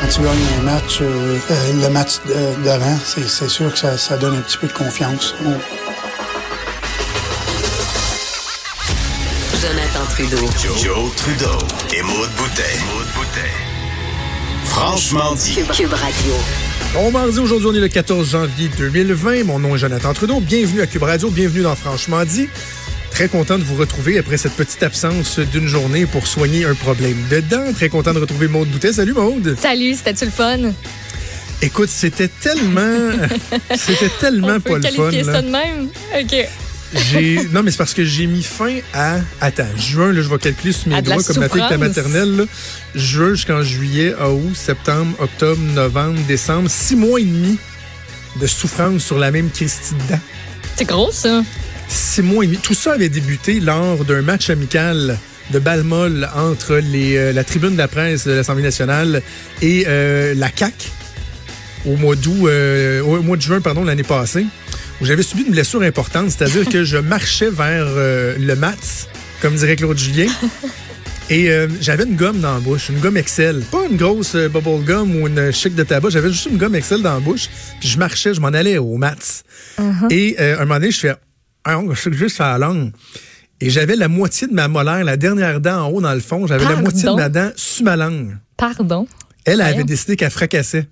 Quand tu gagnes un match, euh, euh, le match d'avant, c'est sûr que ça, ça, donne un petit peu de confiance. Jonathan Trudeau. Joe, Trudeau et Maude Boutet. Franchement dit. Cube, Radio. Bon mardi, aujourd'hui on est le 14 janvier 2020. Mon nom est Jonathan Trudeau. Bienvenue à Cube Radio, bienvenue dans Franchement dit. Très content de vous retrouver après cette petite absence d'une journée pour soigner un problème dedans. Très content de retrouver Maude Boutet. Salut Maude. Salut, c'était-tu le fun? Écoute, c'était tellement, c'était tellement On pas peut le fun. qualifier ça de même? OK. Non mais c'est parce que j'ai mis fin à attends juin là je vais calculer sur mes À de la doigts comme ma fille de la maternelle là. juin jusqu'en juillet août septembre octobre novembre décembre six mois et demi de souffrance sur la même Christie de dent C'est gros, ça. Six mois et demi tout ça avait débuté lors d'un match amical de balle molle entre les, euh, la tribune de la presse de l'Assemblée nationale et euh, la CAC au mois d'août, euh, au mois de juin, pardon, l'année passée, où j'avais subi une blessure importante, c'est-à-dire que je marchais vers euh, le mat, comme dirait Claude Julien. Et euh, j'avais une gomme dans la bouche, une gomme Excel. Pas une grosse euh, bubble gum ou une chic de tabac, j'avais juste une gomme Excel dans la bouche. Puis je marchais, je m'en allais au mat. Et euh, un moment donné, je fais, je suis juste à la langue. Et j'avais la moitié de ma molaire, la dernière dent en haut dans le fond, j'avais la moitié de ma dent sur ma langue. Pardon? Elle avait décidé qu'elle fracassait.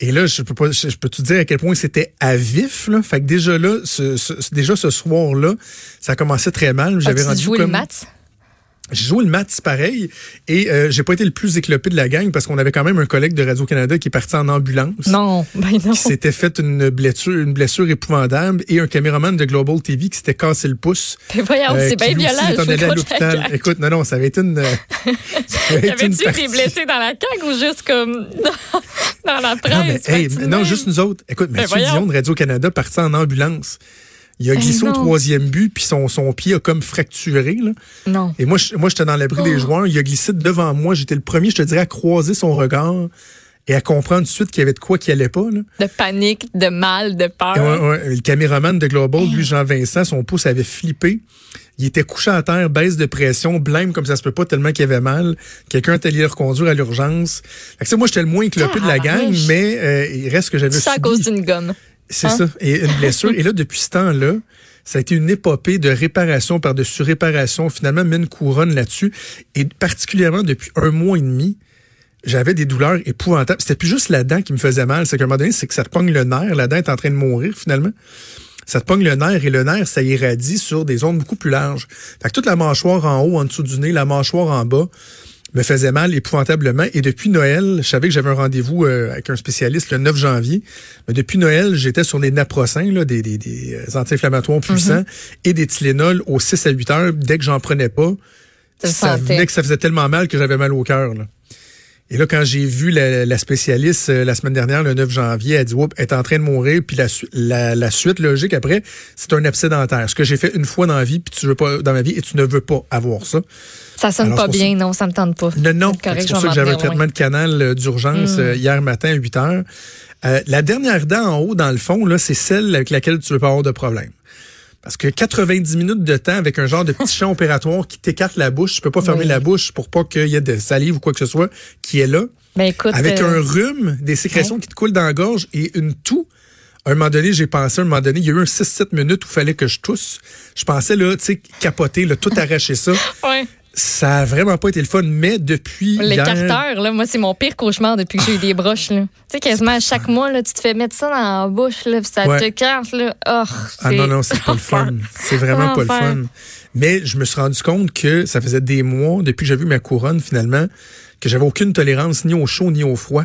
Et là, je peux pas, je, je peux te dire à quel point c'était à vif, là? Fait que déjà là, ce, ce- déjà ce soir-là, ça commençait très mal. J'avais rendu joué comme match? J'ai joué le match pareil et euh, j'ai pas été le plus éclopé de la gang parce qu'on avait quand même un collègue de Radio Canada qui est parti en ambulance. Non, ben non. Qui s'était fait une blessure, une blessure épouvantable et un caméraman de Global TV qui s'était cassé le pouce. Ben voyons, euh, c'est bien violent. allé à l'hôpital. Écoute, non, non, ça avait été une. euh, été T'avais-tu des blessés dans la CAQ ou juste comme dans, dans la presse? Non, mais, hey, juste nous autres. Écoute, Ben Mathieu voyons. Dion de Radio-Canada parti en ambulance. Il a Eh glissé au troisième but, puis son, son pied a comme fracturé. Là. Non. Et moi, je- moi, j'étais dans l'abri Oh. des joueurs. Il a glissé devant moi. J'étais le premier, je te dirais, à croiser son regard et à comprendre tout de suite qu'il y avait de quoi qui allait pas. Là. De panique, de mal, de peur. Et ouais, ouais, le caméraman de Global, lui, Jean-Vincent, son pouce avait flippé. Il était couché à terre, baisse de pression, blême comme ça se peut pas tellement qu'il avait mal. Quelqu'un est allé le reconduire à l'urgence. Moi, j'étais le moins éclopé de la gang, mais euh, il reste que j'avais ça à cause d'une gomme. C'est Hein? ça. Et une blessure. et là, depuis ce temps-là, ça a été une épopée de réparation par-dessus réparation. Finalement, met une couronne là-dessus. Et particulièrement depuis un mois et demi, j'avais des douleurs épouvantables. C'était plus juste la dent qui me faisait mal. C'est qu'à un moment donné, c'est que ça te pogne le nerf. La dent est en train de mourir, finalement. Ça te pogne le nerf et le nerf, ça irradie sur des zones beaucoup plus larges. Fait que toute la mâchoire en haut, en dessous du nez, la mâchoire en bas, me faisait mal épouvantablement. Et depuis Noël, je savais que j'avais un rendez-vous euh, avec un spécialiste le 9 janvier. Mais depuis Noël, j'étais sur là, des, des, des euh, anti-inflammatoires puissants, et des Tylenol aux 6 à 8 heures. Dès que j'en prenais pas, ça venait que ça faisait tellement mal que j'avais mal au cœur. Et là, quand j'ai vu la, la spécialiste euh, la semaine dernière, le 9 janvier, elle dit Oups, elle est en train de mourir. Puis la, su- la, la suite logique après, c'est un abcès dentaire. Ce que j'ai fait une fois dans la vie, puis tu veux pas dans ma vie, et tu ne veux pas avoir ça. Ça sonne Alors, pas bien, non, ça me tente pas. Non, non. C'est pour je ça que j'avais un traitement de canal euh, d'urgence euh, hier matin à 8 heures. Euh, la dernière dent en haut, dans le fond, là, c'est celle avec laquelle tu veux pas avoir de problème. Parce que 90 minutes de temps avec un genre de petit champ opératoire qui t'écarte la bouche, tu peux pas fermer la bouche pour pas qu'il y ait de salive ou quoi que ce soit qui est là. Ben écoute, Avec euh, un rhume, des sécrétions qui te coulent dans la gorge et une toux. À un moment donné, j'ai pensé, à un moment donné, il y a eu un 6-7 minutes où il fallait que je tousse. Je pensais, là, tu sais, capoter, là, tout arracher ça. ouais. Ça a vraiment pas été le fun, mais depuis hier... L'écarteur, là, moi, c'est mon pire cauchemar depuis que j'ai eu des broches. là. Tu sais, quasiment à chaque mois, là, tu te fais mettre ça dans la bouche, là, puis ça Ouais. te carte. Là. Oh, Ah non, non, c'est pas le fun. C'est vraiment pas le fun. Mais je me suis rendu compte que ça faisait des mois, depuis que j'ai vu ma couronne, finalement, que j'avais aucune tolérance ni au chaud ni au froid.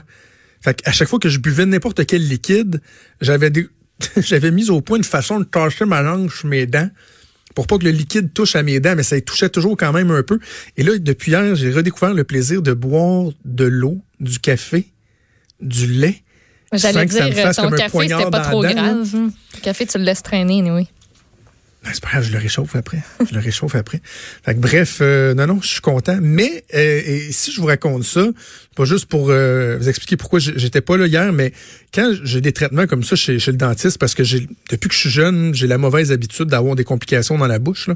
Fait à chaque fois que je buvais n'importe quel liquide, j'avais des... j'avais mis au point une façon de tâcher ma langue sur mes dents pour pas que le liquide touche à mes dents, mais ça touchait toujours quand même un peu. Et là, depuis hier, j'ai redécouvert le plaisir de boire de l'eau, du café, du lait. J'allais Sans que ça me dire, fasse ton comme un café, c'était pas trop dent, grave. Le café, tu le laisses traîner, oui. Ben, c'est pas grave, je le réchauffe après. Je le réchauffe après. Fait que, bref, euh, non, non, je suis content. Mais euh, et si je vous raconte ça, pas juste pour euh, vous expliquer pourquoi j'étais pas là hier, mais quand j'ai des traitements comme ça chez, chez le dentiste, parce que j'ai depuis que je suis jeune, j'ai la mauvaise habitude d'avoir des complications dans la bouche.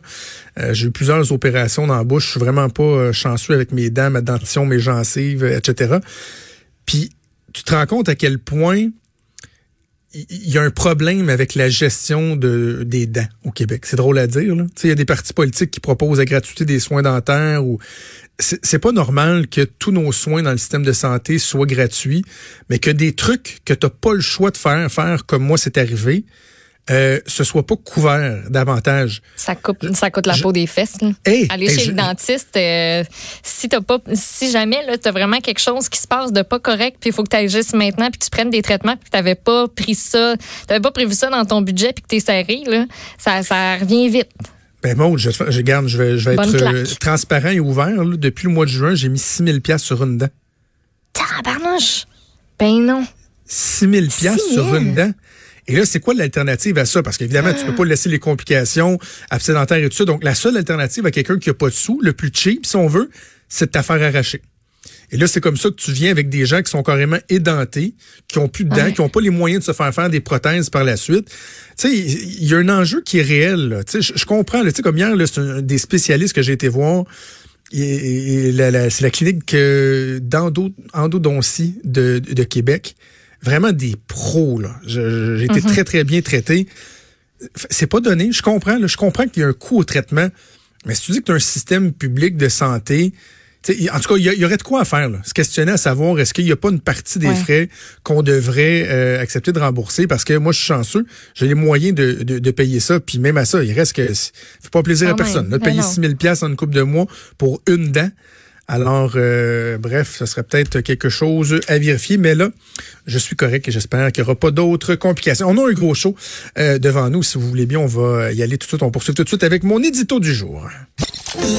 Euh, j'ai eu plusieurs opérations dans la bouche. Je suis vraiment pas euh, chanceux avec mes dents, ma dentition, mes gencives, etc. Puis tu te rends compte à quel point il y a un problème avec la gestion de, des dents au Québec. C'est drôle à dire. Il y a des partis politiques qui proposent la gratuité des soins dentaires ou c'est c'est pas normal que tous nos soins dans le système de santé soient gratuits, mais que des trucs que tu pas le choix de faire, faire comme moi c'est arrivé, euh, ce soit pas couvert davantage. Ça coûte, ça coûte la je- peau des fesses. Hey, Aller hey, chez je- le dentiste, euh, si t'as pas, si jamais là, t'as vraiment quelque chose qui se passe de pas correct, puis il faut que tu agisses maintenant, puis que tu prennes des traitements, puis que t'avais pas pris ça, t'avais pas prévu ça dans ton budget, puis que t'es serré, là, ça, ça revient vite. Ben Maud, je, je, garde, je vais, je vais être euh, transparent et ouvert. là. Depuis le mois de juin, j'ai mis 6000 pièces sur une dent. Tabarnouche! Ben non. 6000 pièces 6 000? sur une dent? Et là, c'est quoi l'alternative à ça? Parce qu'évidemment, tu peux pas laisser les complications absédentaires et tout ça. Donc, la seule alternative à quelqu'un qui a pas de sous, le plus cheap, si on veut, c'est de t'affaire arracher. Et là, c'est comme ça que tu viens avec des gens qui sont carrément édentés, qui ont plus de dents, Ouais. qui ont pas les moyens de se faire faire des prothèses par la suite. Tu sais, il y a un enjeu qui est réel. Tu sais, je, comprends. Tu sais, comme hier, c'est un des spécialistes que j'ai été voir. Et, et c'est la clinique euh, d'endo- endodontie de, de Québec. Vraiment des pros, là. J'ai été très, très bien traité. C'est pas donné. Je comprends, là. Je comprends qu'il y a un coût au traitement. Mais si tu dis que tu as un système public de santé, en tout cas, il y, aurait de quoi à faire. Là. Se questionner à savoir est-ce qu'il n'y a pas une partie des Ouais. frais qu'on devrait euh, accepter de rembourser? Parce que moi, je suis chanceux, j'ai les moyens de, de, de payer ça. Puis même à ça, il reste que ça fait pas plaisir à Quand personne. Là, payer non. 6 000 pièces en une coupe de mois pour une dent. Alors, euh, bref, ce serait peut-être quelque chose à vérifier. Mais là, je suis correct et j'espère qu'il n'y aura pas d'autres complications. On a un gros show euh, devant nous. Si vous voulez bien, on va y aller tout de suite. On poursuit tout de suite avec mon édito du jour.